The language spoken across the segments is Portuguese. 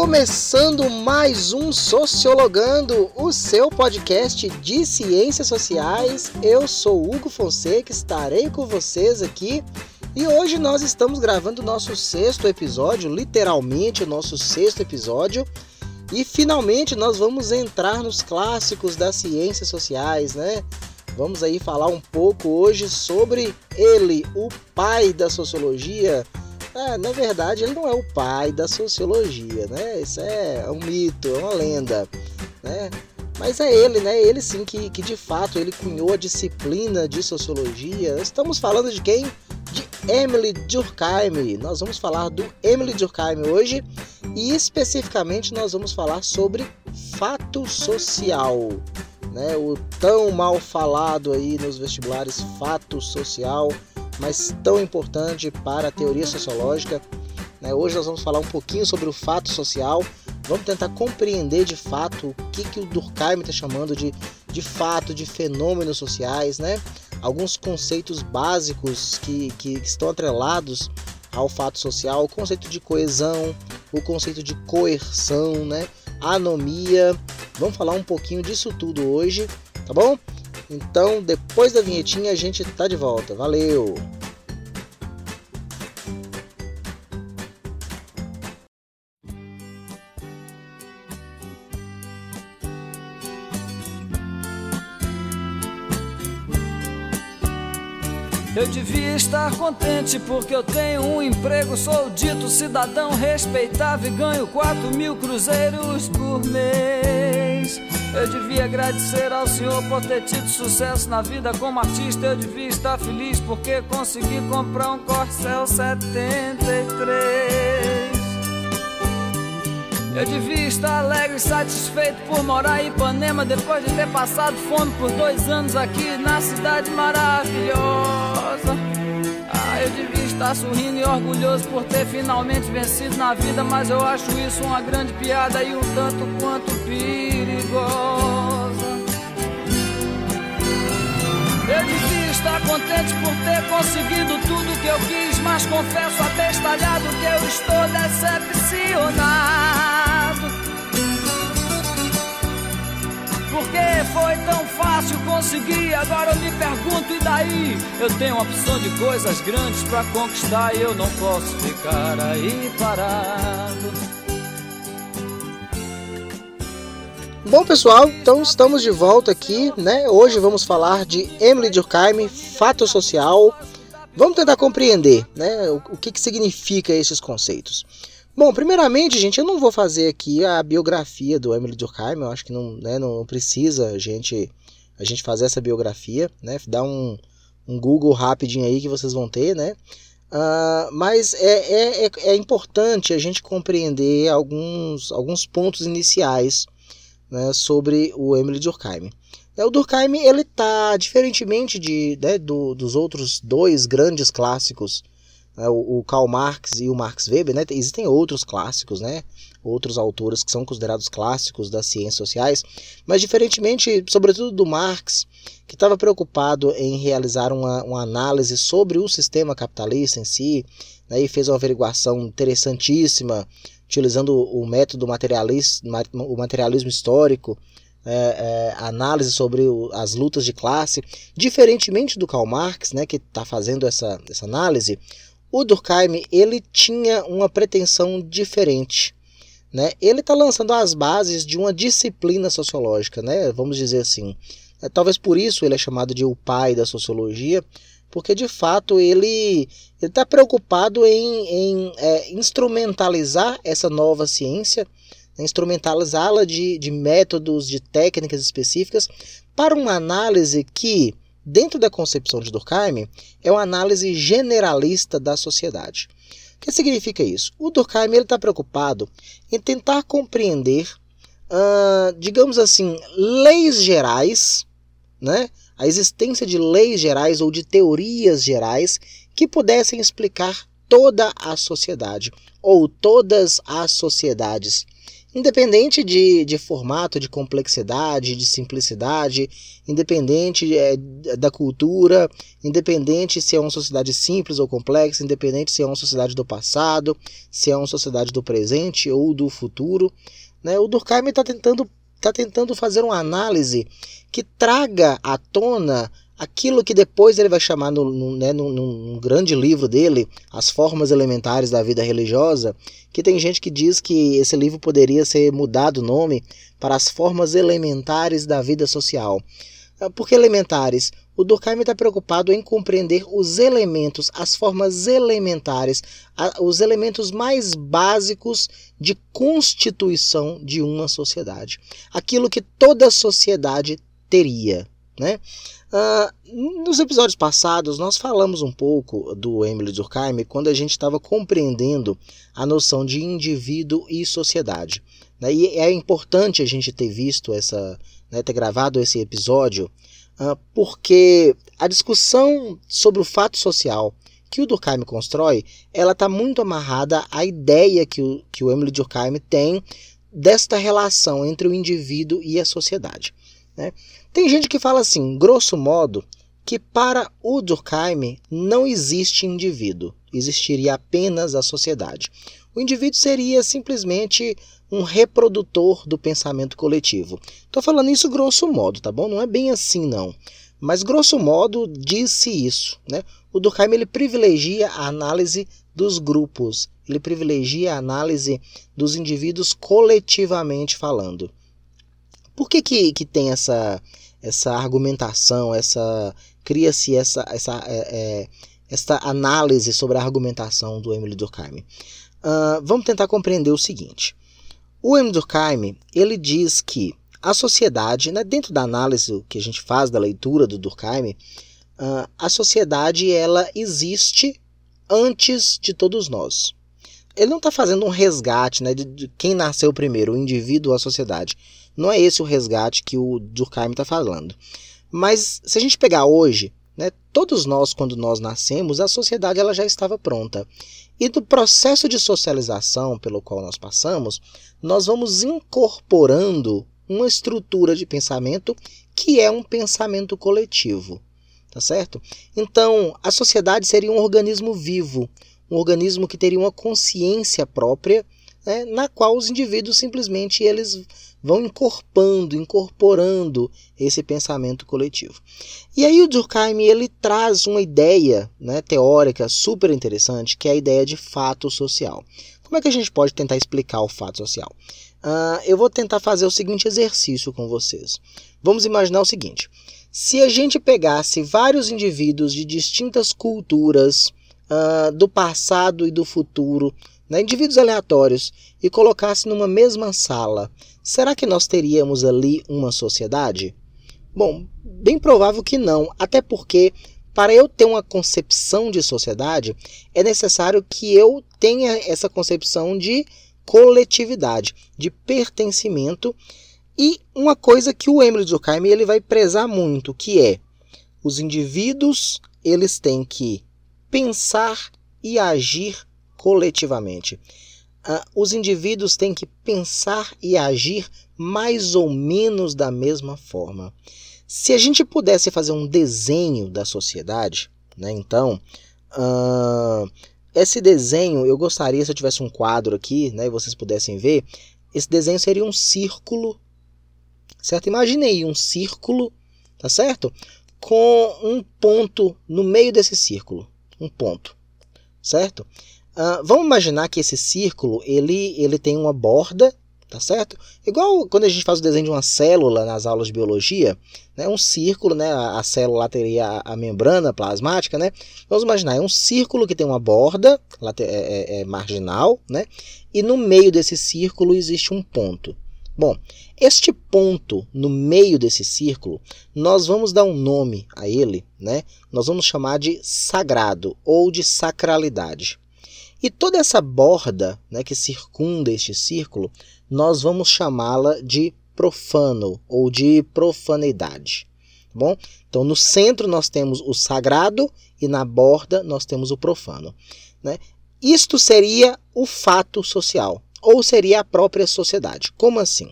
Começando mais um Sociologando, o seu podcast de ciências sociais. Eu sou Hugo Fonseca, estarei com vocês aqui e hoje nós estamos gravando o nosso sexto episódio, literalmente o nosso sexto episódio. E finalmente nós vamos entrar nos clássicos das ciências sociais, né? Vamos aí falar um pouco hoje sobre ele, o pai da sociologia, é, na verdade, ele não é o pai da sociologia, né? Isso é um mito, é uma lenda, né? Mas é ele, né? Ele sim que, que de fato ele cunhou a disciplina de sociologia. Estamos falando de quem? De Emily Durkheim. Nós vamos falar do Emily Durkheim hoje e especificamente nós vamos falar sobre fato social, né? O tão mal falado aí nos vestibulares fato social mas tão importante para a teoria sociológica. Né? Hoje nós vamos falar um pouquinho sobre o fato social, vamos tentar compreender de fato o que, que o Durkheim está chamando de, de fato, de fenômenos sociais, né? alguns conceitos básicos que, que estão atrelados ao fato social, o conceito de coesão, o conceito de coerção, né? anomia. Vamos falar um pouquinho disso tudo hoje, tá bom? Então, depois da vinhetinha, a gente tá de volta. Valeu! Eu devia estar contente porque eu tenho um emprego, sou dito cidadão respeitável e ganho 4 mil cruzeiros por mês. Eu devia agradecer ao Senhor por ter tido sucesso na vida como artista. Eu devia estar feliz porque consegui comprar um Corcel 73. Eu devia estar alegre e satisfeito por morar em Ipanema depois de ter passado fome por dois anos aqui na cidade maravilhosa. Eu devia estar sorrindo e orgulhoso por ter finalmente vencido na vida, mas eu acho isso uma grande piada e um tanto quanto perigosa. Eu devia estar contente por ter conseguido tudo que eu quis, mas confesso abestalhado que eu estou decepcionado. Porque foi tão fácil conseguir, agora eu me pergunto e daí? Eu tenho uma opção de coisas grandes para conquistar e eu não posso ficar aí parado. Bom pessoal, então estamos de volta aqui, né? Hoje vamos falar de Emily Durkheim, fato social. Vamos tentar compreender, né, o, o que, que significa esses conceitos. Bom, primeiramente, gente, eu não vou fazer aqui a biografia do Emily Durkheim, eu acho que não, né, não precisa a gente, a gente fazer essa biografia, né? Dá um, um Google rapidinho aí que vocês vão ter, né? Uh, mas é, é, é, é, importante a gente compreender alguns, alguns pontos iniciais né, sobre o Emily Durkheim. É, o Durkheim ele tá diferentemente de, né, do, dos outros dois grandes clássicos né, o, Karl Marx e o Max Weber, né, existem outros clássicos, né, outros autores que são considerados clássicos das ciências sociais, mas diferentemente, sobretudo do Marx, que estava preocupado em realizar uma, uma, análise sobre o sistema capitalista em si, né, e fez uma averiguação interessantíssima, utilizando o método materialismo, o materialismo histórico, é, é, análise sobre o, as lutas de classe, diferentemente do Karl Marx, né, que está fazendo essa, essa análise, o Durkheim ele tinha uma pretensão diferente. Né? Ele está lançando as bases de uma disciplina sociológica, né? vamos dizer assim. É, talvez por isso ele é chamado de o pai da sociologia, porque de fato ele está preocupado em, em é, instrumentalizar essa nova ciência, né? instrumentalizá-la de, de métodos, de técnicas específicas para uma análise que dentro da concepção de Durkheim, é uma análise generalista da sociedade. O que significa isso? O Durkheim está preocupado em tentar compreender, uh, digamos assim, leis gerais, né? a existência de leis gerais ou de teorias gerais que pudessem explicar toda a sociedade ou todas as sociedades independente de, de formato, de complexidade, de simplicidade, independente é, da cultura, independente se é uma sociedade simples ou complexa, independente se é uma sociedade do passado, se é uma sociedade do presente ou do futuro. Né? O Durkheim está tentando, tá tentando fazer uma análise que traga à tona aquilo que depois ele vai chamar no, no, né, num, num, grande livro dele, As Formas Elementares da Vida Religiosa, que tem gente que diz que esse livro poderia ser mudado o nome para As Formas Elementares da Vida Social. Ah, por que elementares? O Durkheim está preocupado em compreender os elementos, as formas elementares, os elementos mais básicos de constituição de uma sociedade. Aquilo que toda sociedade teria. Né? Uh, nos episódios passados, nós falamos um pouco do Emily Durkheim quando a gente estava compreendendo a noção de indivíduo e sociedade. Né? E é importante a gente ter visto essa, né, ter gravado esse episódio, uh, porque a discussão sobre o fato social que o Durkheim constrói, ela está muito amarrada à ideia que o, que o Emily Durkheim tem desta relação entre o indivíduo e a sociedade. Né? Tem gente que fala assim, grosso modo, que para o Durkheim não existe indivíduo, existiria apenas a sociedade. O indivíduo seria simplesmente um reprodutor do pensamento coletivo. Estou falando isso grosso modo, tá bom? Não é bem assim não. Mas grosso modo disse isso, né? O Durkheim ele privilegia a análise dos grupos, ele privilegia a análise dos indivíduos coletivamente falando. Por que, que, que tem essa, essa argumentação, essa cria-se essa, essa, é, é, essa análise sobre a argumentação do Emily Durkheim? Uh, vamos tentar compreender o seguinte. O Emily Durkheim ele diz que a sociedade, né, dentro da análise que a gente faz da leitura do Durkheim, uh, a sociedade ela existe antes de todos nós. Ele não está fazendo um resgate né, de, de quem nasceu primeiro, o indivíduo ou a sociedade. Não é esse o resgate que o Durkheim está falando. Mas se a gente pegar hoje, né, todos nós, quando nós nascemos, a sociedade ela já estava pronta. E do processo de socialização pelo qual nós passamos, nós vamos incorporando uma estrutura de pensamento que é um pensamento coletivo. Tá certo? Então, a sociedade seria um organismo vivo, um organismo que teria uma consciência própria né, na qual os indivíduos simplesmente eles vão incorporando, incorporando esse pensamento coletivo. E aí o Durkheim ele traz uma ideia né, teórica super interessante, que é a ideia de fato social. Como é que a gente pode tentar explicar o fato social? Uh, eu vou tentar fazer o seguinte exercício com vocês. Vamos imaginar o seguinte: se a gente pegasse vários indivíduos de distintas culturas uh, do passado e do futuro né, indivíduos aleatórios, e colocasse numa mesma sala, será que nós teríamos ali uma sociedade? Bom, bem provável que não, até porque para eu ter uma concepção de sociedade, é necessário que eu tenha essa concepção de coletividade, de pertencimento e uma coisa que o Emily Durkheim ele vai prezar muito, que é os indivíduos eles têm que pensar e agir coletivamente. Uh, os indivíduos têm que pensar e agir mais ou menos da mesma forma. Se a gente pudesse fazer um desenho da sociedade, né, então, uh, esse desenho, eu gostaria, se eu tivesse um quadro aqui, né, e vocês pudessem ver, esse desenho seria um círculo, certo? Imaginei um círculo, tá certo? Com um ponto no meio desse círculo, um ponto, certo? Uh, vamos imaginar que esse círculo ele, ele tem uma borda, tá certo? Igual quando a gente faz o desenho de uma célula nas aulas de biologia, né? Um círculo, né? A, a célula teria a, a, membrana plasmática, né? Vamos imaginar, é um círculo que tem uma borda é, é, é marginal, né? E no meio desse círculo existe um ponto. Bom, este ponto no meio desse círculo, nós vamos dar um nome a ele, né? Nós vamos chamar de sagrado ou de sacralidade. E toda essa borda né, que circunda este círculo, nós vamos chamá-la de profano ou de profanidade. Tá bom? Então, no centro nós temos o sagrado e na borda nós temos o profano. Né? Isto seria o fato social. ou seria a própria sociedade. Como assim?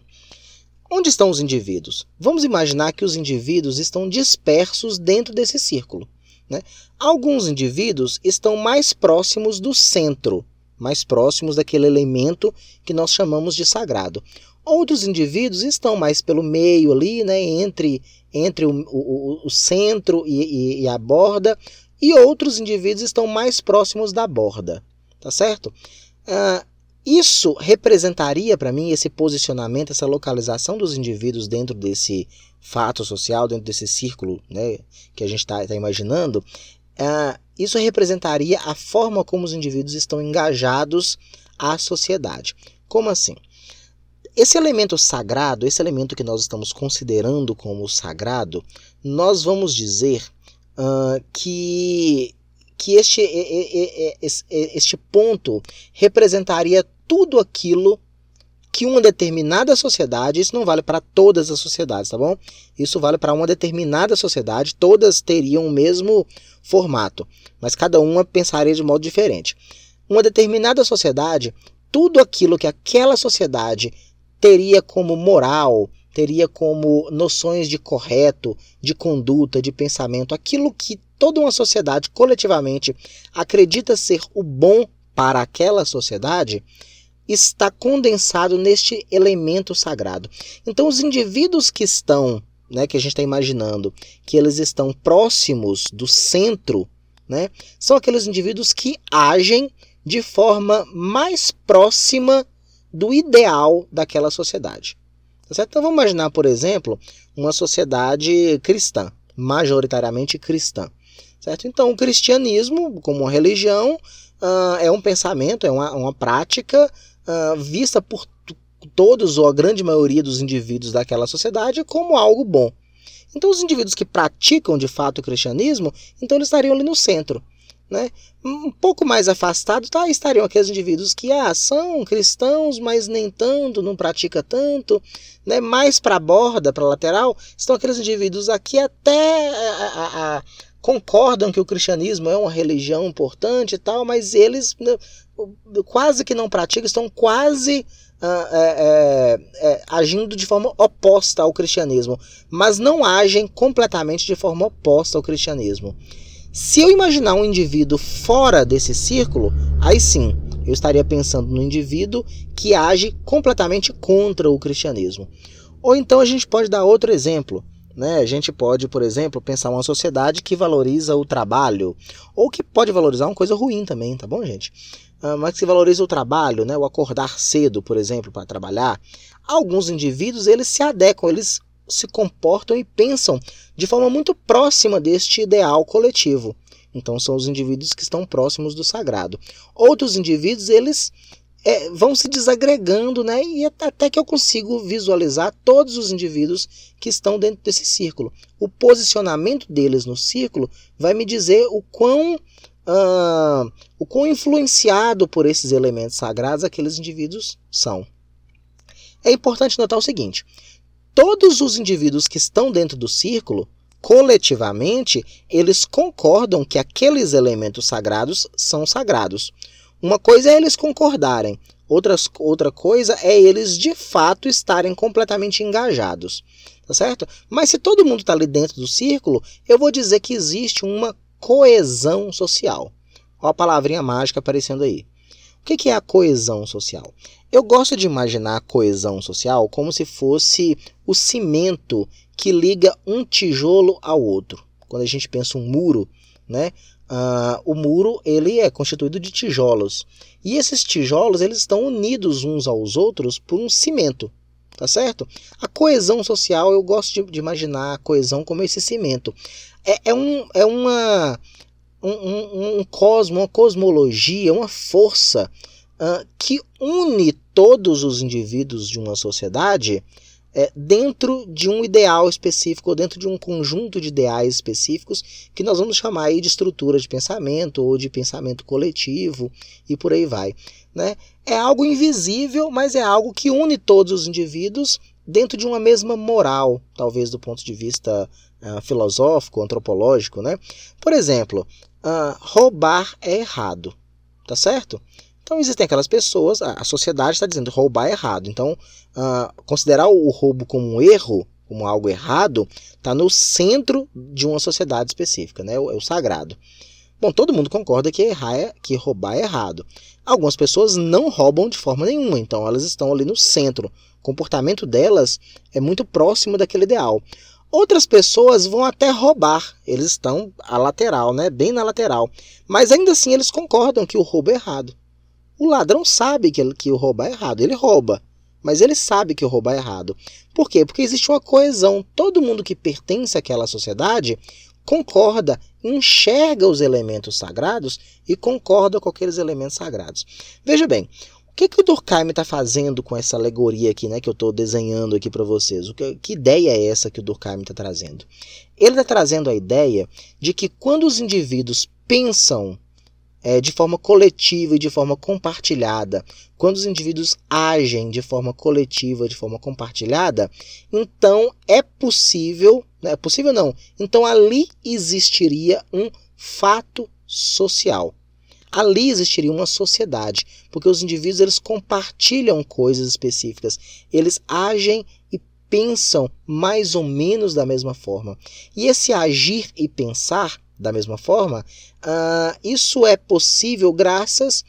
Onde estão os indivíduos? Vamos imaginar que os indivíduos estão dispersos dentro desse círculo. Né? Alguns indivíduos estão mais próximos do centro, mais próximos daquele elemento que nós chamamos de sagrado. Outros indivíduos estão mais pelo meio ali, né, entre, entre o, o, o centro e, e, e a borda, e outros indivíduos estão mais próximos da borda, tá certo? Ah, isso representaria para mim esse posicionamento, essa localização dos indivíduos dentro desse fato social, dentro desse círculo né, que a gente está tá imaginando. Uh, isso representaria a forma como os indivíduos estão engajados à sociedade. Como assim? Esse elemento sagrado, esse elemento que nós estamos considerando como sagrado, nós vamos dizer uh, que que este, este ponto representaria tudo aquilo que uma determinada sociedade, isso não vale para todas as sociedades, tá bom? Isso vale para uma determinada sociedade, todas teriam o mesmo formato, mas cada uma pensaria de modo diferente. Uma determinada sociedade, tudo aquilo que aquela sociedade teria como moral, teria como noções de correto, de conduta, de pensamento, aquilo que toda uma sociedade coletivamente acredita ser o bom para aquela sociedade, está condensado neste elemento sagrado. Então, os indivíduos que estão, né, que a gente está imaginando, que eles estão próximos do centro, né, são aqueles indivíduos que agem de forma mais próxima do ideal daquela sociedade. Tá? Então, vamos imaginar, por exemplo, uma sociedade cristã, majoritariamente cristã. Certo? Então, o cristianismo, como uma religião, uh, é um pensamento, é uma, uma prática uh, vista por todos ou a grande maioria dos indivíduos daquela sociedade como algo bom. Então, os indivíduos que praticam de fato o cristianismo, então eles estariam ali no centro. Né? Um pouco mais afastados tá, estariam aqueles indivíduos que ah, são cristãos, mas nem tanto, não pratica tanto. Né? Mais para a borda, para a lateral, estão aqueles indivíduos aqui até a, a, a, concordam que o cristianismo é uma religião importante e tal, mas eles né, quase que não praticam, estão quase uh, é, é, agindo de forma oposta ao cristianismo, mas não agem completamente de forma oposta ao cristianismo. Se eu imaginar um indivíduo fora desse círculo, aí sim, eu estaria pensando no indivíduo que age completamente contra o cristianismo. Ou então a gente pode dar outro exemplo. Né? A gente pode, por exemplo, pensar uma sociedade que valoriza o trabalho, ou que pode valorizar uma coisa ruim também, tá bom, gente? Ah, mas que se valoriza o trabalho, né, o acordar cedo, por exemplo, para trabalhar, alguns indivíduos eles se adequam, eles se comportam e pensam de forma muito próxima deste ideal coletivo. Então são os indivíduos que estão próximos do sagrado. Outros indivíduos eles é, vão se desagregando, né? E até que eu consigo visualizar todos os indivíduos que estão dentro desse círculo. O posicionamento deles no círculo vai me dizer o quão uh, o quão influenciado por esses elementos sagrados aqueles indivíduos são. É importante notar o seguinte: todos os indivíduos que estão dentro do círculo, coletivamente, eles concordam que aqueles elementos sagrados são sagrados. Uma coisa é eles concordarem, outras, outra coisa é eles de fato estarem completamente engajados. Tá certo? Mas se todo mundo está ali dentro do círculo, eu vou dizer que existe uma coesão social. Olha a palavrinha mágica aparecendo aí. O que é a coesão social? Eu gosto de imaginar a coesão social como se fosse o cimento que liga um tijolo ao outro. Quando a gente pensa um muro, né? Uh, o muro ele é constituído de tijolos e esses tijolos eles estão unidos uns aos outros por um cimento, tá certo? A coesão social eu gosto de, de imaginar a coesão como esse cimento é, é, um, é uma, um, um, um cosmo, uma cosmologia, uma força uh, que une todos os indivíduos de uma sociedade é, dentro de um ideal específico, ou dentro de um conjunto de ideais específicos, que nós vamos chamar aí de estrutura de pensamento ou de pensamento coletivo e por aí vai. Né? É algo invisível, mas é algo que une todos os indivíduos dentro de uma mesma moral, talvez do ponto de vista uh, filosófico, antropológico, né? Por exemplo, uh, roubar é errado, tá certo? Então existem aquelas pessoas, a sociedade está dizendo roubar é errado. Então, uh, considerar o roubo como um erro, como algo errado, está no centro de uma sociedade específica, né? é o sagrado. Bom, todo mundo concorda que errar é, que roubar é errado. Algumas pessoas não roubam de forma nenhuma, então elas estão ali no centro. O comportamento delas é muito próximo daquele ideal. Outras pessoas vão até roubar, eles estão à lateral, né? bem na lateral. Mas ainda assim eles concordam que o roubo é errado. O ladrão sabe que, que o roubar é errado, ele rouba, mas ele sabe que o roubar é errado. Por quê? Porque existe uma coesão. Todo mundo que pertence àquela sociedade concorda, enxerga os elementos sagrados e concorda com aqueles elementos sagrados. Veja bem, o que, que o Durkheim está fazendo com essa alegoria aqui, né, que eu estou desenhando aqui para vocês? O que, que ideia é essa que o Durkheim está trazendo? Ele está trazendo a ideia de que quando os indivíduos pensam é, de forma coletiva e de forma compartilhada, quando os indivíduos agem de forma coletiva, de forma compartilhada, então é possível, não é possível não, então ali existiria um fato social. Ali existiria uma sociedade, porque os indivíduos eles compartilham coisas específicas, eles agem e pensam mais ou menos da mesma forma. E esse agir e pensar da mesma forma, uh, isso é possível graças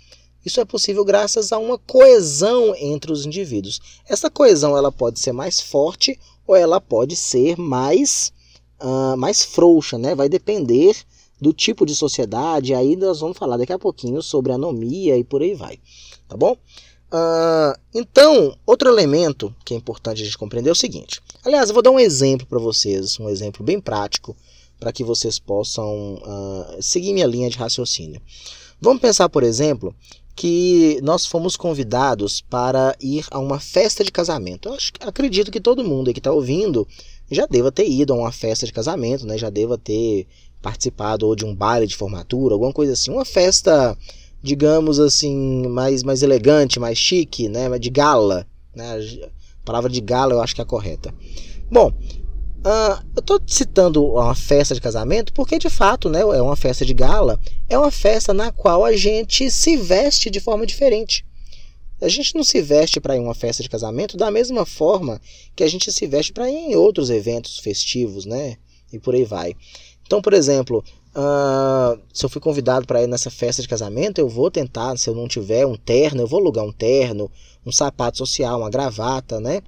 isso é possível graças a uma coesão entre os indivíduos. Essa coesão ela pode ser mais forte ou ela pode ser mais uh, mais frouxa, né? Vai depender do tipo de sociedade. Aí nós vamos falar daqui a pouquinho sobre anomia e por aí vai, tá bom? Uh, então, outro elemento que é importante a gente compreender é o seguinte. Aliás, eu vou dar um exemplo para vocês, um exemplo bem prático para que vocês possam uh, seguir minha linha de raciocínio. Vamos pensar, por exemplo, que nós fomos convidados para ir a uma festa de casamento. Eu acho, acredito que todo mundo que está ouvindo já deva ter ido a uma festa de casamento, né? já deva ter participado ou de um baile de formatura, alguma coisa assim. Uma festa, digamos assim, mais, mais elegante, mais chique, né? de gala. Né? A palavra de gala eu acho que é a correta. Bom, Uh, eu estou citando uma festa de casamento porque, de fato, né, é uma festa de gala, é uma festa na qual a gente se veste de forma diferente. A gente não se veste para ir uma festa de casamento da mesma forma que a gente se veste para ir em outros eventos festivos, né? E por aí vai. Então, por exemplo, uh, se eu fui convidado para ir nessa festa de casamento, eu vou tentar, se eu não tiver um terno, eu vou alugar um terno, um sapato social, uma gravata, né?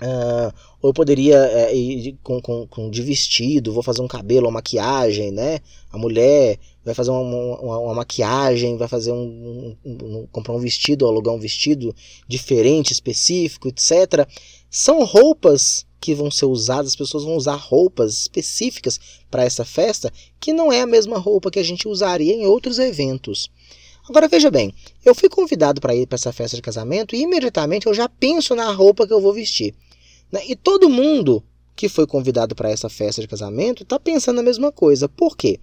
Uh, ou eu poderia é, ir com, com, com, de vestido, vou fazer um cabelo, uma maquiagem, né? A mulher vai fazer uma, uma, uma maquiagem, vai fazer um, um, um, comprar um vestido, alugar um vestido diferente, específico, etc. São roupas que vão ser usadas, as pessoas vão usar roupas específicas para essa festa, que não é a mesma roupa que a gente usaria em outros eventos. Agora veja bem, eu fui convidado para ir para essa festa de casamento e imediatamente eu já penso na roupa que eu vou vestir. Né? E todo mundo que foi convidado para essa festa de casamento está pensando a mesma coisa. Por quê?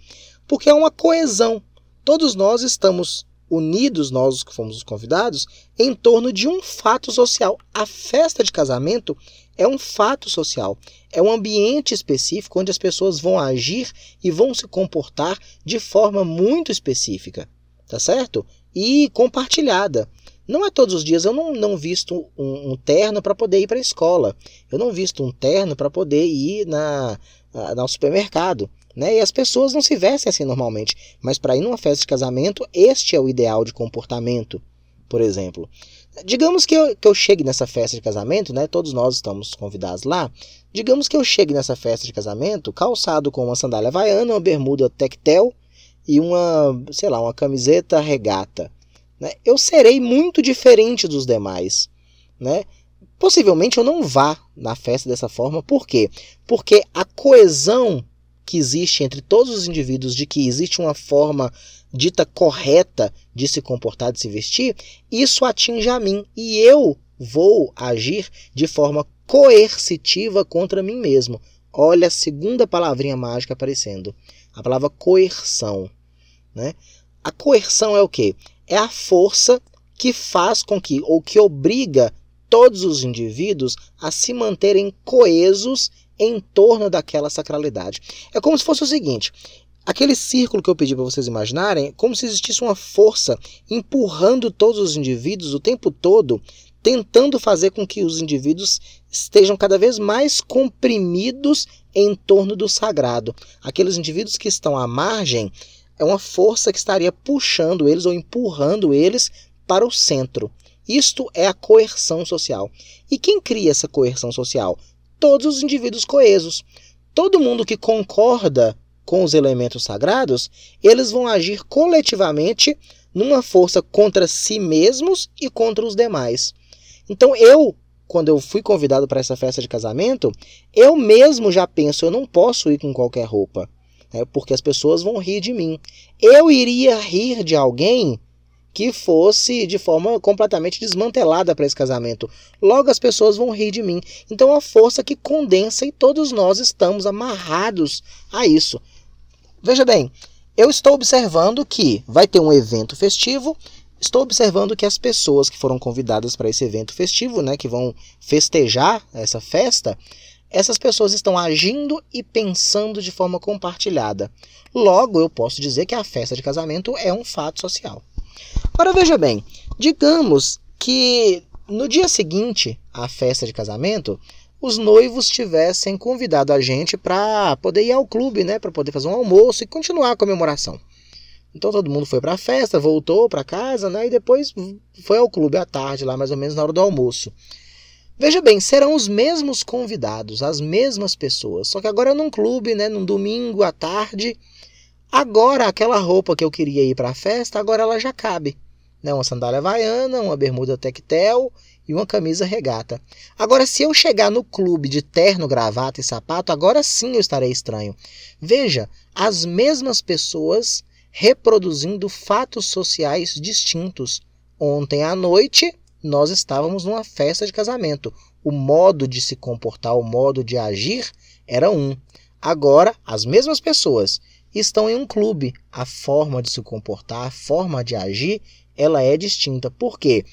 Porque é uma coesão. Todos nós estamos unidos, nós que fomos os convidados, em torno de um fato social. A festa de casamento é um fato social. É um ambiente específico onde as pessoas vão agir e vão se comportar de forma muito específica. Tá certo? E compartilhada. Não é todos os dias. Eu não, não visto um, um terno para poder ir para a escola. Eu não visto um terno para poder ir na, na, no supermercado. Né? E as pessoas não se vestem assim normalmente. Mas para ir numa festa de casamento, este é o ideal de comportamento, por exemplo. Digamos que eu, que eu chegue nessa festa de casamento, né? Todos nós estamos convidados lá. Digamos que eu chegue nessa festa de casamento calçado com uma sandália havaiana, uma bermuda tectel e uma, sei lá, uma camiseta regata né, eu serei muito diferente dos demais. Né? Possivelmente eu não vá na festa dessa forma, por quê? Porque a coesão que existe entre todos os indivíduos de que existe uma forma dita correta de se comportar, de se vestir, isso atinge a mim e eu vou agir de forma coercitiva contra mim mesmo. Olha a segunda palavrinha mágica aparecendo, a palavra coerção, né? A coerção é o quê? É a força que faz com que, ou que obriga todos os indivíduos a se manterem coesos em torno daquela sacralidade. É como se fosse o seguinte: Aquele círculo que eu pedi para vocês imaginarem, como se existisse uma força empurrando todos os indivíduos o tempo todo, tentando fazer com que os indivíduos estejam cada vez mais comprimidos em torno do sagrado. Aqueles indivíduos que estão à margem é uma força que estaria puxando eles ou empurrando eles para o centro. Isto é a coerção social. E quem cria essa coerção social? Todos os indivíduos coesos. Todo mundo que concorda com os elementos sagrados, eles vão agir coletivamente numa força contra si mesmos e contra os demais. Então eu, quando eu fui convidado para essa festa de casamento, eu mesmo já penso, eu não posso ir com qualquer roupa, né, porque as pessoas vão rir de mim. Eu iria rir de alguém que fosse de forma completamente desmantelada para esse casamento. Logo as pessoas vão rir de mim. Então é a força que condensa e todos nós estamos amarrados a isso. Veja bem, eu estou observando que vai ter um evento festivo. Estou observando que as pessoas que foram convidadas para esse evento festivo, né, que vão festejar essa festa, essas pessoas estão agindo e pensando de forma compartilhada. Logo, eu posso dizer que a festa de casamento é um fato social. Agora veja bem, digamos que no dia seguinte à festa de casamento, os noivos tivessem convidado a gente para poder ir ao clube, né, para poder fazer um almoço e continuar a comemoração. Então todo mundo foi para a festa, voltou para casa, né, e depois foi ao clube à tarde, lá mais ou menos na hora do almoço. Veja bem, serão os mesmos convidados, as mesmas pessoas, só que agora num clube, né, num domingo à tarde. Agora aquela roupa que eu queria ir para a festa, agora ela já cabe né? uma sandália havaiana, uma bermuda tectel e uma camisa regata. Agora, se eu chegar no clube de terno, gravata e sapato, agora sim eu estarei estranho. Veja, as mesmas pessoas reproduzindo fatos sociais distintos. Ontem à noite, nós estávamos numa festa de casamento. O modo de se comportar, o modo de agir era um. Agora, as mesmas pessoas estão em um clube. A forma de se comportar, a forma de agir ela é distinta. Por quê?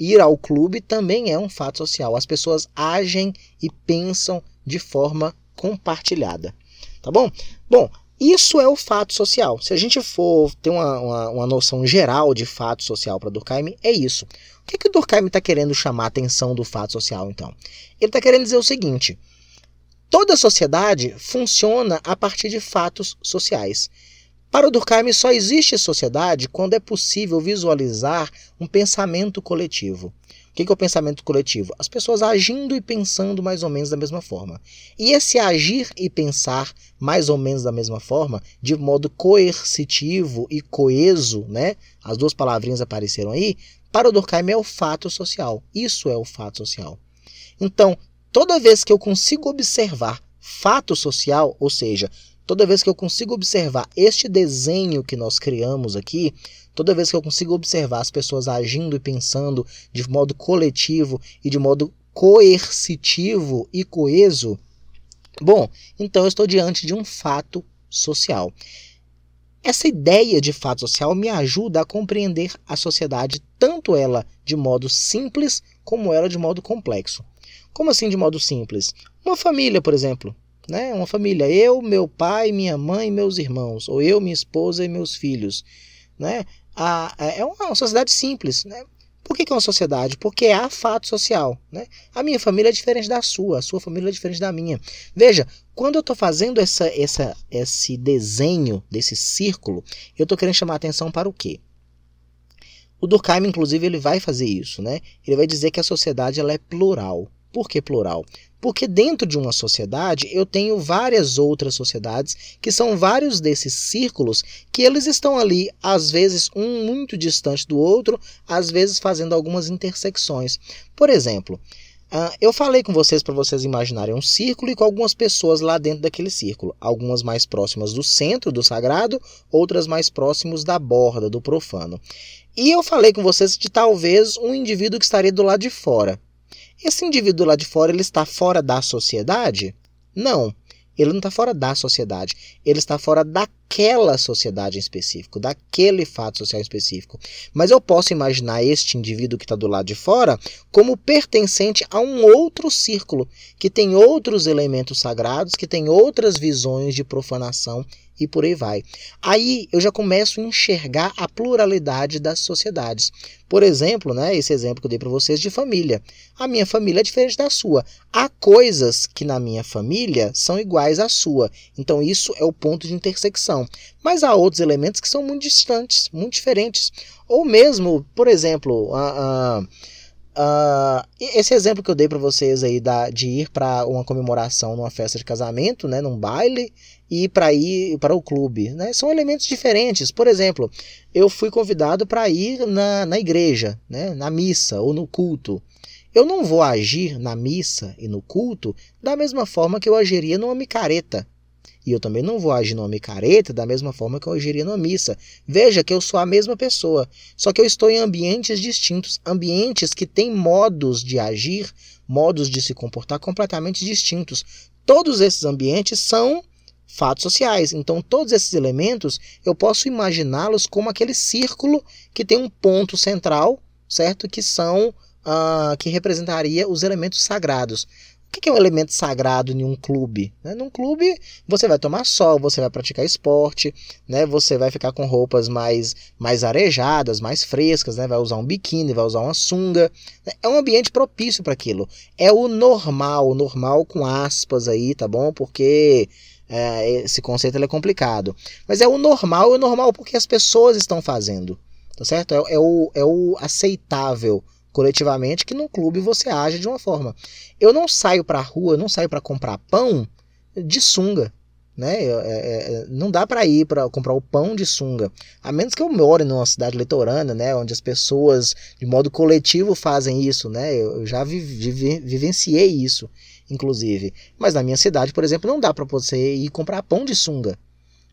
Ir ao clube também é um fato social. As pessoas agem e pensam de forma compartilhada. Tá bom? Bom, isso é o fato social. Se a gente for ter uma, uma, uma noção geral de fato social para Durkheim, é isso. O que, que o Durkheim está querendo chamar a atenção do fato social, então? Ele está querendo dizer o seguinte: toda sociedade funciona a partir de fatos sociais. Para o Durkheim, só existe sociedade quando é possível visualizar um pensamento coletivo. O que é o pensamento coletivo? As pessoas agindo e pensando mais ou menos da mesma forma. E esse agir e pensar mais ou menos da mesma forma, de modo coercitivo e coeso, né? As duas palavrinhas apareceram aí. Para o Durkheim é o fato social. Isso é o fato social. Então, toda vez que eu consigo observar fato social, ou seja, Toda vez que eu consigo observar este desenho que nós criamos aqui, toda vez que eu consigo observar as pessoas agindo e pensando de modo coletivo e de modo coercitivo e coeso, bom, então eu estou diante de um fato social. Essa ideia de fato social me ajuda a compreender a sociedade, tanto ela de modo simples como ela de modo complexo. Como assim de modo simples? Uma família, por exemplo né? Uma família, eu, meu pai, minha mãe, meus irmãos, ou eu, minha esposa e meus filhos, né? A, é uma sociedade simples, né? Por que, que é uma sociedade? Porque há fato social, né? A minha família é diferente da sua, a sua família é diferente da minha. Veja, quando eu estou fazendo essa, essa, esse desenho desse círculo, eu estou querendo chamar a atenção para o quê? O Durkheim, inclusive, ele vai fazer isso, né? Ele vai dizer que a sociedade ela é plural. Por que plural? Porque dentro de uma sociedade eu tenho várias outras sociedades que são vários desses círculos que eles estão ali, às vezes um muito distante do outro, às vezes fazendo algumas intersecções. Por exemplo, Uh, eu falei com vocês para vocês imaginarem um círculo e com algumas pessoas lá dentro daquele círculo. Algumas mais próximas do centro, do sagrado, outras mais próximas da borda, do profano. E eu falei com vocês de talvez um indivíduo que estaria do lado de fora. Esse indivíduo lá de fora, ele está fora da sociedade? Não, ele não está fora da sociedade. Ele está fora daquela sociedade em específico, daquele fato social específico. Mas eu posso imaginar este indivíduo que está do lado de fora como pertencente a um outro círculo, que tem outros elementos sagrados, que tem outras visões de profanação e por aí vai. Aí eu já começo a enxergar a pluralidade das sociedades. Por exemplo, né, esse exemplo que eu dei para vocês de família. A minha família é diferente da sua. Há coisas que na minha família são iguais à sua. Então isso é o ponto de intersecção. Mas há outros elementos que são muito distantes, muito diferentes. Ou mesmo, por exemplo, a, a Uh, esse exemplo que eu dei para vocês aí da, de ir para uma comemoração numa festa de casamento, né, num baile, e para ir para o clube, né, são elementos diferentes. Por exemplo, eu fui convidado para ir na, na igreja, né, na missa ou no culto. Eu não vou agir na missa e no culto da mesma forma que eu agiria numa micareta. E eu também não vou agir numa micareta da mesma forma que eu agiria numa missa. Veja que eu sou a mesma pessoa, só que eu estou em ambientes distintos, ambientes que têm modos de agir, modos de se comportar completamente distintos. Todos esses ambientes são fatos sociais. Então, todos esses elementos eu posso imaginá-los como aquele círculo que tem um ponto central, certo? Que são uh, que representaria os elementos sagrados. O que é um elemento sagrado em um clube? Né? Num clube, você vai tomar sol, você vai praticar esporte, né? você vai ficar com roupas mais, mais arejadas, mais frescas, né? vai usar um biquíni, vai usar uma sunga. É um ambiente propício para aquilo. É o normal, normal com aspas aí, tá bom? Porque é, esse conceito é complicado. Mas é o normal, é o normal porque as pessoas estão fazendo. Tá certo? É, é, o, é o aceitável coletivamente que num clube você age de uma forma. Eu não saio para a rua, não saio para comprar pão de sunga. Né? É, é, é não dá para ir para comprar o pão de sunga, a menos que eu more numa cidade litorânea, né, onde as pessoas de modo coletivo fazem isso, né? Eu já vivenciei isso, inclusive. Mas na minha cidade, por exemplo, não dá para você ir comprar pão de sunga,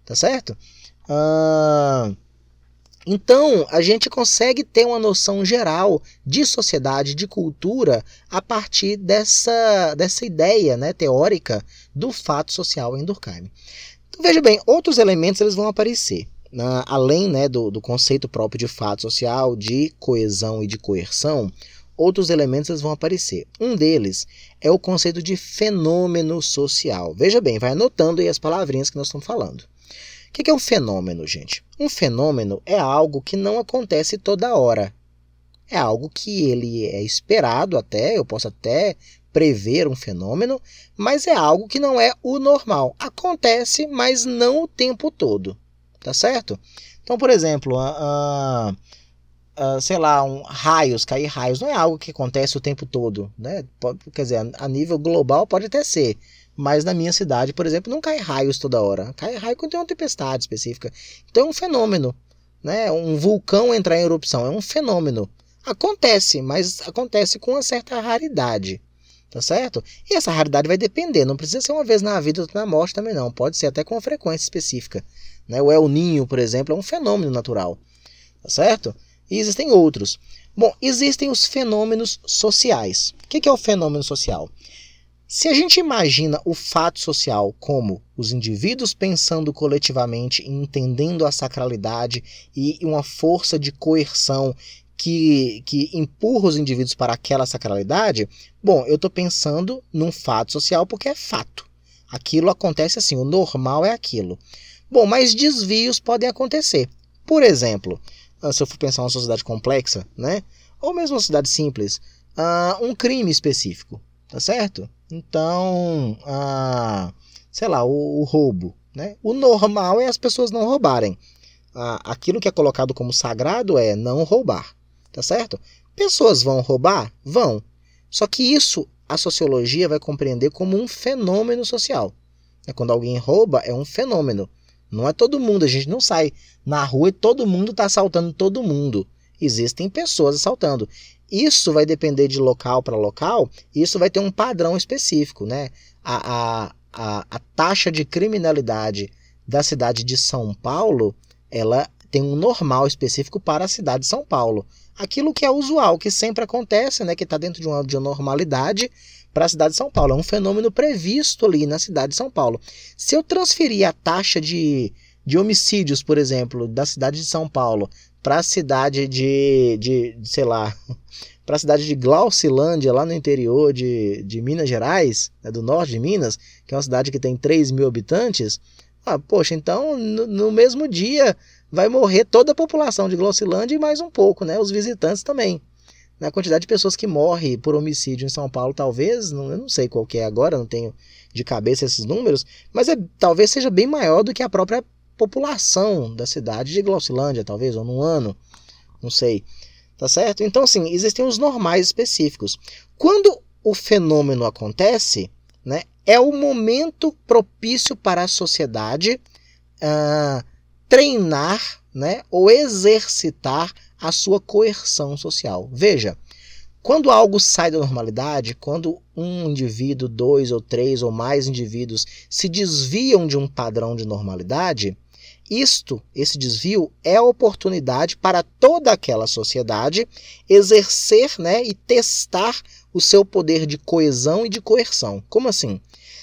tá certo? Ah, então, a gente consegue ter uma noção geral de sociedade, de cultura, a partir dessa, dessa ideia né, teórica do fato social em Durkheim. Então, veja bem, outros elementos eles vão aparecer. Né, além né, do, do conceito próprio de fato social, de coesão e de coerção, outros elementos eles vão aparecer. Um deles é o conceito de fenômeno social. Veja bem, vai anotando aí as palavrinhas que nós estamos falando. O que é um fenômeno, gente? Um fenômeno é algo que não acontece toda hora. É algo que ele é esperado até, eu posso até prever um fenômeno, mas é algo que não é o normal. Acontece, mas não o tempo todo. Tá certo? Então, por exemplo, sei lá, um, raios, cair raios, não é algo que acontece o tempo todo. Né? Pode, quer dizer, a nível global pode até ser, mas na minha cidade, por exemplo, não cai raios toda hora. Cai raio quando tem uma tempestade específica. Então é um fenômeno. Né? Um vulcão entrar em erupção é um fenômeno. Acontece, mas acontece com uma certa raridade. Tá certo? E essa raridade vai depender. Não precisa ser uma vez na vida ou na morte também, não. Pode ser até com frequência específica. Né? O El Ninho, por exemplo, é um fenômeno natural. Tá certo? E existem outros. Bom, existem os fenômenos sociais. O que é o fenômeno social? Se a gente imagina o fato social como os indivíduos pensando coletivamente e entendendo a sacralidade e uma força de coerção que, que empurra os indivíduos para aquela sacralidade, bom, eu estou pensando num fato social porque é fato. Aquilo acontece assim, o normal é aquilo. Bom, mas desvios podem acontecer. Por exemplo, ah, se eu for pensar uma sociedade complexa, né? ou mesmo uma sociedade simples, uh, um crime específico, tá certo? Então, ah, sei lá, o, o, roubo. Né? O normal é as pessoas não roubarem. Ah, aquilo que é colocado como sagrado é não roubar. Tá certo? Pessoas vão roubar? Vão. Só que isso a sociologia vai compreender como um fenômeno social. É quando alguém rouba, é um fenômeno. Não é todo mundo, a gente não sai na rua e todo mundo está assaltando todo mundo. Existem pessoas assaltando. Isso vai depender de local para local, isso vai ter um padrão específico. Né? A, a, a, a taxa de criminalidade da cidade de São Paulo ela tem um normal específico para a cidade de São Paulo. Aquilo que é usual, que sempre acontece, né, que está dentro de uma, de uma normalidade para a cidade de São Paulo. É um fenômeno previsto ali na cidade de São Paulo. Se eu transferir a taxa de, de homicídios, por exemplo, da cidade de São Paulo para a cidade de, de, sei lá, para a cidade de Glaucilândia, lá no interior de, de Minas Gerais, né, do norte de Minas, que é uma cidade que tem 3 mil habitantes, Ah, poxa, então no, no mesmo dia vai morrer toda a população de Glocilândia e mais um pouco, né? Os visitantes também. Na quantidade de pessoas que morrem por homicídio em São Paulo, talvez, não, eu não sei qual que é agora, não tenho de cabeça esses números, mas é, talvez seja bem maior do que a própria população da cidade de Glocilândia, talvez, ou num ano, não sei. Tá certo? Então, assim, existem os normais específicos. Quando o fenômeno acontece, né, é o momento propício para a sociedade uh, treinar né, ou exercitar a sua coerção social. Veja, quando algo sai da normalidade, quando um indivíduo, dois ou três ou mais indivíduos se desviam de um padrão de normalidade, isto, esse desvio, é a oportunidade para toda aquela sociedade exercer né, e testar o seu poder de coesão e de coerção. Como assim?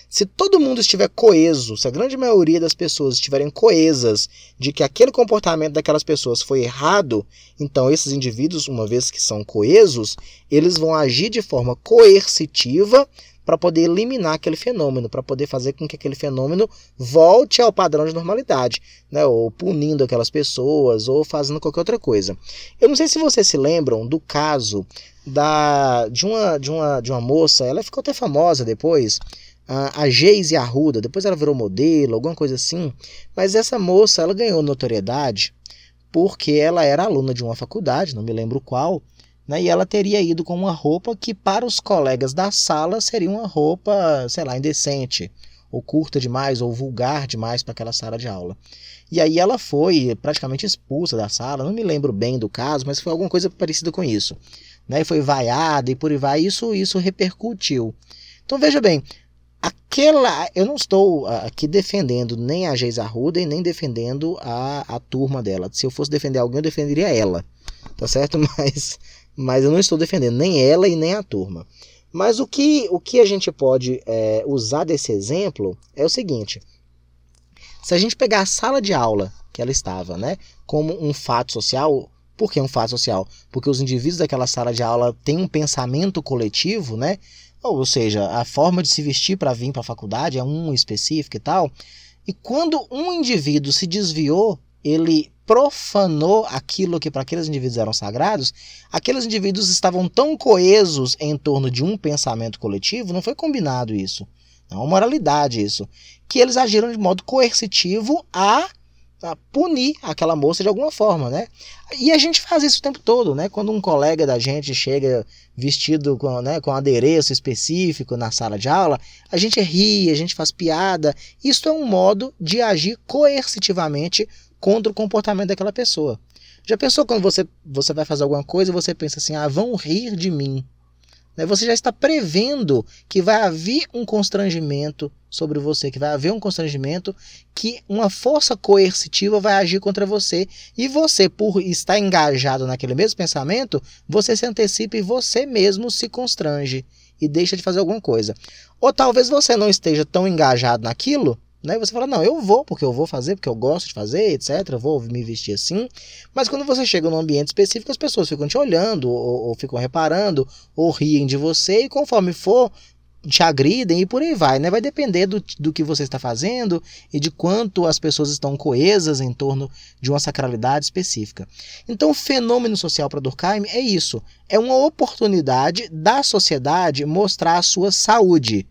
Se todo mundo estiver coeso, se a grande maioria das pessoas estiverem coesas de que aquele comportamento daquelas pessoas foi errado, então esses indivíduos, uma vez que são coesos, eles vão agir de forma coercitiva para poder eliminar aquele fenômeno, para poder fazer com que aquele fenômeno volte ao padrão de normalidade, né? ou punindo aquelas pessoas, ou fazendo qualquer outra coisa. Eu não sei se vocês se lembram do caso da de uma, de uma, de uma moça, ela ficou até famosa depois, a Geise Arruda, depois ela virou modelo, alguma coisa assim, mas essa moça ela ganhou notoriedade porque ela era aluna de uma faculdade, não me lembro qual, né, e ela teria ido com uma roupa que para os colegas da sala seria uma roupa, sei lá, indecente, ou curta demais, ou vulgar demais para aquela sala de aula. E aí ela foi praticamente expulsa da sala, não me lembro bem do caso, mas foi alguma coisa parecida com isso. Né, foi vaiada e por aí vai, isso, isso repercutiu. Então veja bem, aquela. Eu não estou aqui defendendo nem a Geisa Arruda e nem defendendo a, a turma dela. Se eu fosse defender alguém, eu defenderia ela. Tá certo? Mas, mas eu não estou defendendo nem ela e nem a turma. Mas o que, o que a gente pode é, usar desse exemplo é o seguinte: se a gente pegar a sala de aula que ela estava, né, como um fato social, por que um fato social? Porque os indivíduos daquela sala de aula têm um pensamento coletivo, né? Ou seja, a forma de se vestir para vir para a faculdade é um específico e tal. E quando um indivíduo se desviou, ele profanou aquilo que para aqueles indivíduos eram sagrados, aqueles indivíduos estavam tão coesos em torno de um pensamento coletivo, não foi combinado isso. É uma moralidade isso. Que eles agiram de modo coercitivo a punir aquela moça de alguma forma, né? E a gente faz isso o tempo todo, né? Quando um colega da gente chega vestido com, né, com adereço específico na sala de aula, a gente ri, a gente faz piada. Isso é um modo de agir coercitivamente contra o comportamento daquela pessoa. Já pensou quando você, você vai fazer alguma coisa e você pensa assim, ah, vão rir de mim. Né? Você já está prevendo que vai haver um constrangimento sobre você, que vai haver um constrangimento, que uma força coercitiva vai agir contra você. E você, por estar engajado naquele mesmo pensamento, você se antecipa e você mesmo se constrange e deixa de fazer alguma coisa. Ou talvez você não esteja tão engajado naquilo né? Você fala, não, eu vou, porque eu vou fazer, porque eu gosto de fazer, etc. Eu vou me vestir assim. Mas quando você chega num ambiente específico, as pessoas ficam te olhando, ou, ou ficam reparando, ou riem de você, e conforme for, te agridem e por aí vai, né? Vai depender do, do que você está fazendo e de quanto as pessoas estão coesas em torno de uma sacralidade específica. Então, o fenômeno social para Durkheim é isso: é uma oportunidade da sociedade mostrar a sua saúde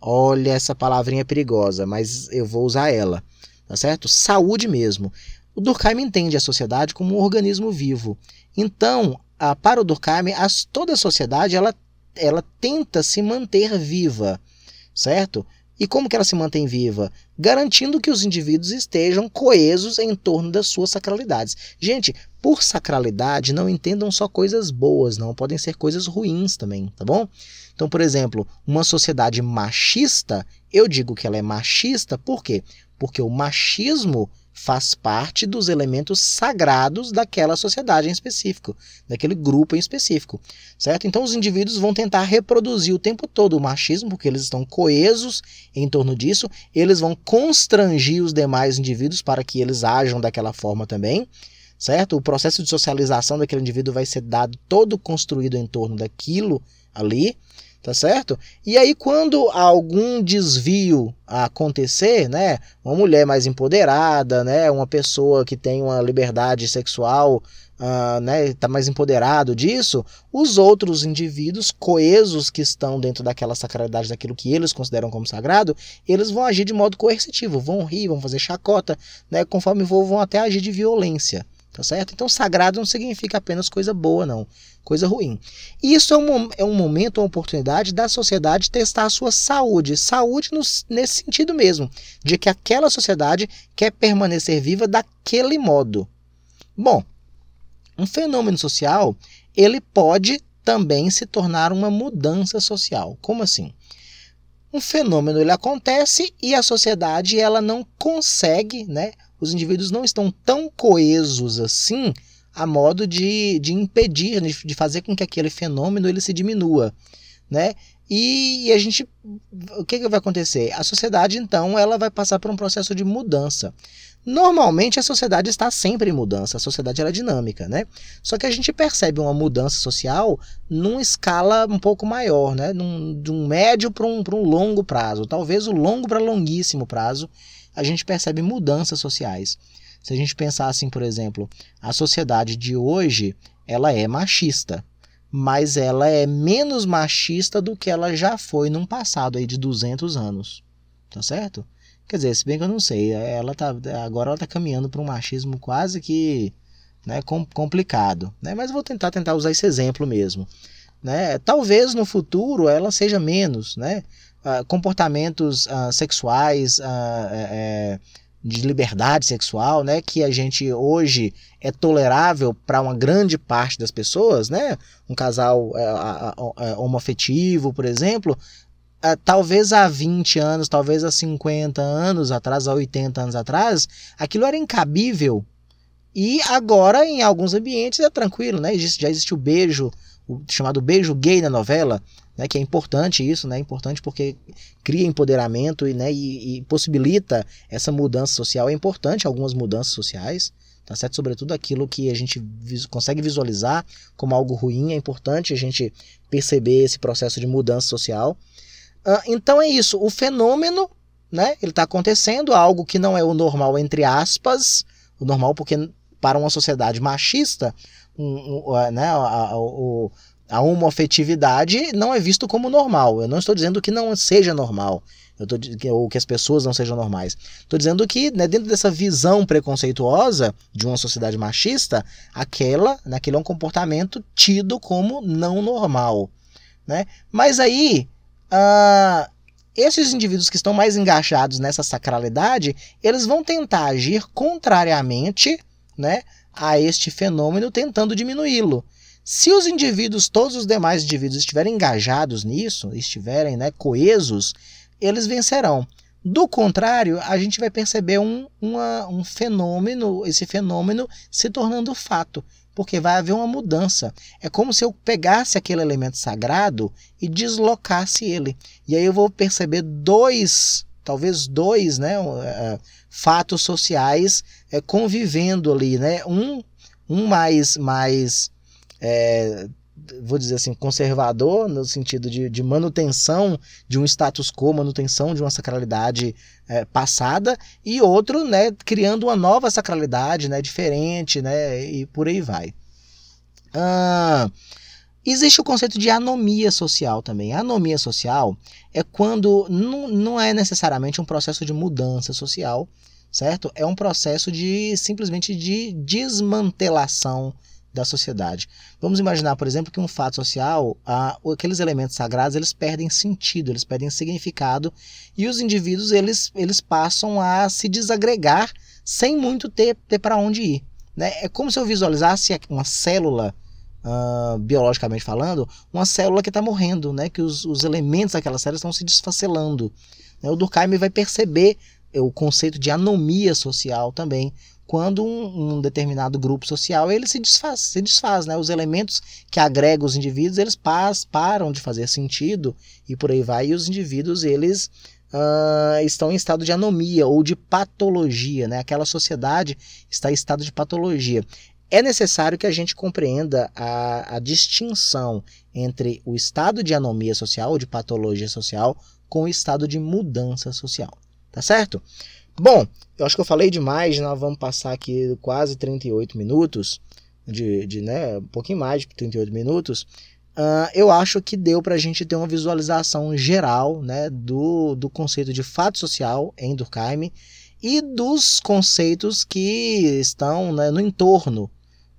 Olha, essa palavrinha é perigosa, mas eu vou usar ela, tá certo? Saúde mesmo. O Durkheim entende a sociedade como um organismo vivo. Então, a, para o Durkheim, toda a sociedade ela, ela tenta se manter viva, certo? E como que ela se mantém viva? Garantindo que os indivíduos estejam coesos em torno das suas sacralidades. Gente, por sacralidade, não entendam só coisas boas, não podem ser coisas ruins também, tá bom? Então, por exemplo, uma sociedade machista, eu digo que ela é machista por quê? Porque o machismo faz parte dos elementos sagrados daquela sociedade em específico, daquele grupo em específico, certo? Então os indivíduos vão tentar reproduzir o tempo todo o machismo, porque eles estão coesos em torno disso, eles vão constrangir os demais indivíduos para que eles ajam daquela forma também, certo? O processo de socialização daquele indivíduo vai ser dado todo construído em torno daquilo ali, tá certo? E aí quando algum desvio acontecer, né, uma mulher mais empoderada, né, uma pessoa que tem uma liberdade sexual, uh, né, tá mais empoderado disso, os outros indivíduos coesos que estão dentro daquela sacralidade, daquilo que eles consideram como sagrado, eles vão agir de modo coercitivo, vão rir, vão fazer chacota, né, conforme vou, vão até agir de violência. Tá certo? Então, sagrado não significa apenas coisa boa, não. Coisa ruim. Isso é um, é um momento, uma oportunidade da sociedade testar a sua saúde. Saúde no, nesse sentido mesmo, de que aquela sociedade quer permanecer viva daquele modo. Bom, um fenômeno social, ele pode também se tornar uma mudança social. Como assim? Um fenômeno ele acontece e a sociedade ela não consegue, né, os indivíduos não estão tão coesos assim a modo de, de impedir, de fazer com que aquele fenômeno ele se diminua, né? E, e a gente, o que, que vai acontecer? A sociedade então ela vai passar por um processo de mudança. Normalmente a sociedade está sempre em mudança, a sociedade é dinâmica, né? Só que a gente percebe uma mudança social numa escala um pouco maior, né? Num, de um médio para um, um longo prazo, talvez o longo para longuíssimo prazo, a gente percebe mudanças sociais. Se a gente pensar assim, por exemplo, a sociedade de hoje, ela é machista, mas ela é menos machista do que ela já foi num passado aí de 200 anos. Tá certo? Quer dizer, se bem que eu não sei, ela tá agora ela tá caminhando para um machismo quase que, né, complicado, né? Mas vou tentar tentar usar esse exemplo mesmo, né? Talvez no futuro ela seja menos, né? Ah, comportamentos uh, sexuais, uh, é, de liberdade sexual, né, que a gente hoje é tolerável para uma grande parte das pessoas, né, um casal é, homoafetivo, por exemplo, talvez há 20 anos, talvez há 50 anos atrás, há 80 anos atrás, aquilo era incabível. E agora, em alguns ambientes, é tranquilo, né? Já existe o beijo, o chamado beijo gay na novela, né, que é importante isso, né, é importante porque cria empoderamento e, né, e, e, possibilita essa mudança social. É importante algumas mudanças sociais, tá certo? Sobretudo aquilo que a gente consegue visualizar como algo ruim, é importante a gente perceber esse processo de mudança social. Uh, então é isso, o fenômeno, né, ele está acontecendo, algo que não é o normal entre aspas, o normal porque para uma sociedade machista, um, um, né, o, a homoafetividade não é visto como normal. Eu não estou dizendo que não seja normal, tô, ou que as pessoas não sejam normais. Estou dizendo que, né, dentro dessa visão preconceituosa de uma sociedade machista, aquela, naquele é um comportamento tido como não normal. Né? Mas aí, uh, esses indivíduos que estão mais engajados nessa sacralidade, eles vão tentar agir contrariamente né, a este fenômeno, tentando diminuí-lo. Se os indivíduos, todos os demais indivíduos estiverem engajados nisso, estiverem né, coesos, eles vencerão. Do contrário, a gente vai perceber um, uma, um fenômeno, esse fenômeno se tornando fato, porque vai haver uma mudança. É como se eu pegasse aquele elemento sagrado e deslocasse ele. E aí eu vou perceber dois, talvez dois, né, uh, fatos sociais uh, convivendo ali, né? Um, um mais, mais é, vou dizer assim, conservador, no sentido de, de, manutenção de um status quo, manutenção de uma sacralidade é, passada, e outro, né, criando uma nova sacralidade, né, diferente, né, e por aí vai. Ah, existe o conceito de anomia social também. Anomia social é quando não, não é necessariamente um processo de mudança social, certo? É um processo de simplesmente de desmantelação da sociedade. Vamos imaginar, por exemplo, que um fato social, ah, aqueles elementos sagrados, eles perdem sentido, eles perdem significado e os indivíduos eles, eles passam a se desagregar sem muito ter, ter para onde ir. Né? É como se eu visualizasse uma célula, uh, biologicamente falando, uma célula que está morrendo, né? que os, os elementos daquela célula estão se desfacelando. Né? O Durkheim vai perceber o conceito de anomia social também, quando um, um, determinado grupo social ele se desfaz, se desfaz, né? Os elementos que agregam os indivíduos eles pas, param de fazer sentido e por aí vai. E os indivíduos eles uh, estão em estado de anomia ou de patologia, né? Aquela sociedade está em estado de patologia. é necessário que a gente compreenda a, a distinção entre o estado de anomia social ou de patologia social com o estado de mudança social. Tá certo? Bom, eu acho que eu falei demais, nós vamos passar aqui quase 38 minutos, de, de né, um pouquinho mais de 38 minutos. Uh, eu acho que deu para a gente ter uma visualização geral né, do, do conceito de fato social em Durkheim e dos conceitos que estão né, no entorno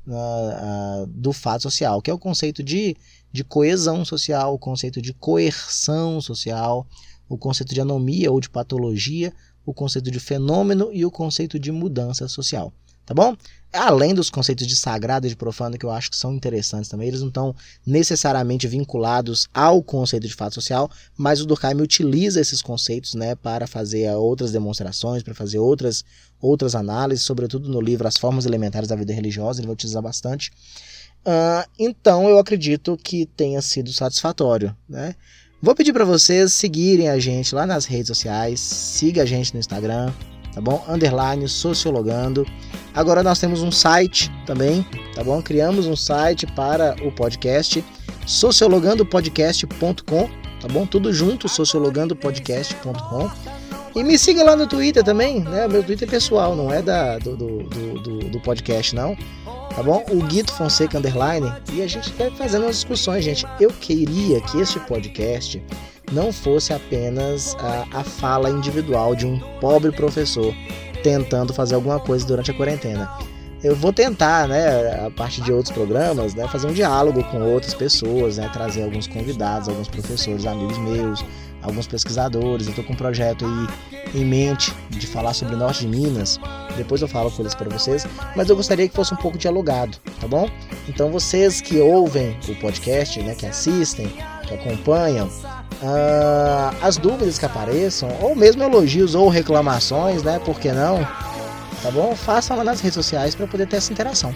uh, uh, do fato social, que é o conceito de, de coesão social, o conceito de coerção social, o conceito de anomia ou de patologia, o conceito de fenômeno e o conceito de mudança social. Tá bom? Além dos conceitos de sagrado e de profano, que eu acho que são interessantes também, eles não estão necessariamente vinculados ao conceito de fato social, mas o Durkheim utiliza esses conceitos né, para fazer outras demonstrações, para fazer outras, outras análises, sobretudo no livro As Formas Elementares da Vida Religiosa, ele vai utilizar bastante. Uh, então eu acredito que tenha sido satisfatório. Né? Vou pedir para vocês seguirem a gente lá nas redes sociais, siga a gente no Instagram, tá bom? Underline Sociologando. Agora nós temos um site também, tá bom? Criamos um site para o podcast, sociologandopodcast.com, tá bom? Tudo junto, sociologandopodcast.com. E me siga lá no Twitter também, né? Meu Twitter é pessoal, não é da, do, do, do, do podcast, não tá bom? O Guito Fonseca Underline. E a gente vai fazendo umas discussões, gente. Eu queria que este podcast não fosse apenas a, a fala individual de um pobre professor tentando fazer alguma coisa durante a quarentena. Eu vou tentar, né, a partir de outros programas, né, fazer um diálogo com outras pessoas, né, trazer alguns convidados, alguns professores, amigos meus, alguns pesquisadores. Eu estou com um projeto aí em mente de falar sobre o norte de Minas. Depois eu falo coisas para vocês, mas eu gostaria que fosse um pouco dialogado, tá bom? Então vocês que ouvem o podcast, né, que assistem, que acompanham, uh, as dúvidas que apareçam, ou mesmo elogios ou reclamações, né, por que não? Tá bom? Façam lá nas redes sociais para poder ter essa interação,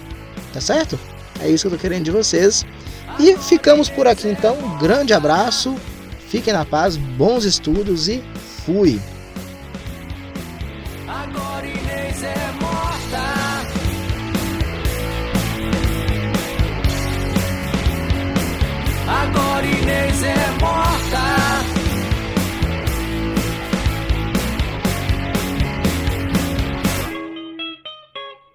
tá certo? É isso que eu tô querendo de vocês. E ficamos por aqui então. Um grande abraço Fiquem na paz, bons estudos e fui!